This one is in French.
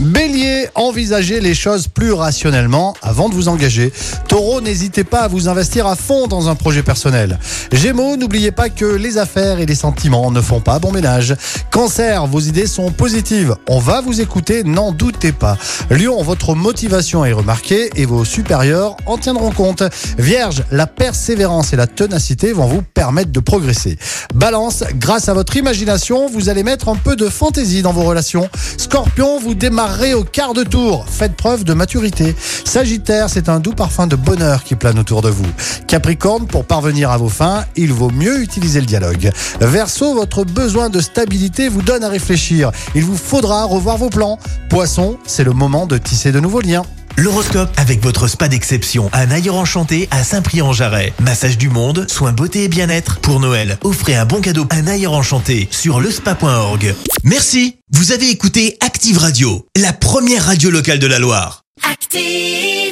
Bélier, envisagez les choses plus rationnellement avant de vous engager. Taureau, n'hésitez pas à vous investir à fond dans un projet personnel. Gémeaux, n'oubliez pas que les affaires et les sentiments ne font pas bon ménage. Cancer, vos idées sont positives. On va vous écouter, n'en doutez pas. Lion, votre motivation est remarquée et vos supérieurs en tiendront compte. Vierge, la persévérance et la ténacité vont vous permettre de progresser. Balance, grâce à votre imagination, vous allez mettre un peu de fantaisie dans vos relations. Scorpion, vous au quart de tour. Faites preuve de maturité. Sagittaire, c'est un doux parfum de bonheur qui plane autour de vous. Capricorne, pour parvenir à vos fins, il vaut mieux utiliser le dialogue. Verseau, votre besoin de stabilité vous donne à réfléchir. Il vous faudra revoir vos plans. Poisson, c'est le moment de tisser de nouveaux liens. L'horoscope avec votre spa d'exception, un ailleurs enchanté à Saint-Prix-en-Jarret. Massage du monde, soins beauté et bien-être. Pour Noël, offrez un bon cadeau, un ailleurs enchanté sur lespa.org. Merci, vous avez écouté Active Radio, la première radio locale de la Loire. Active.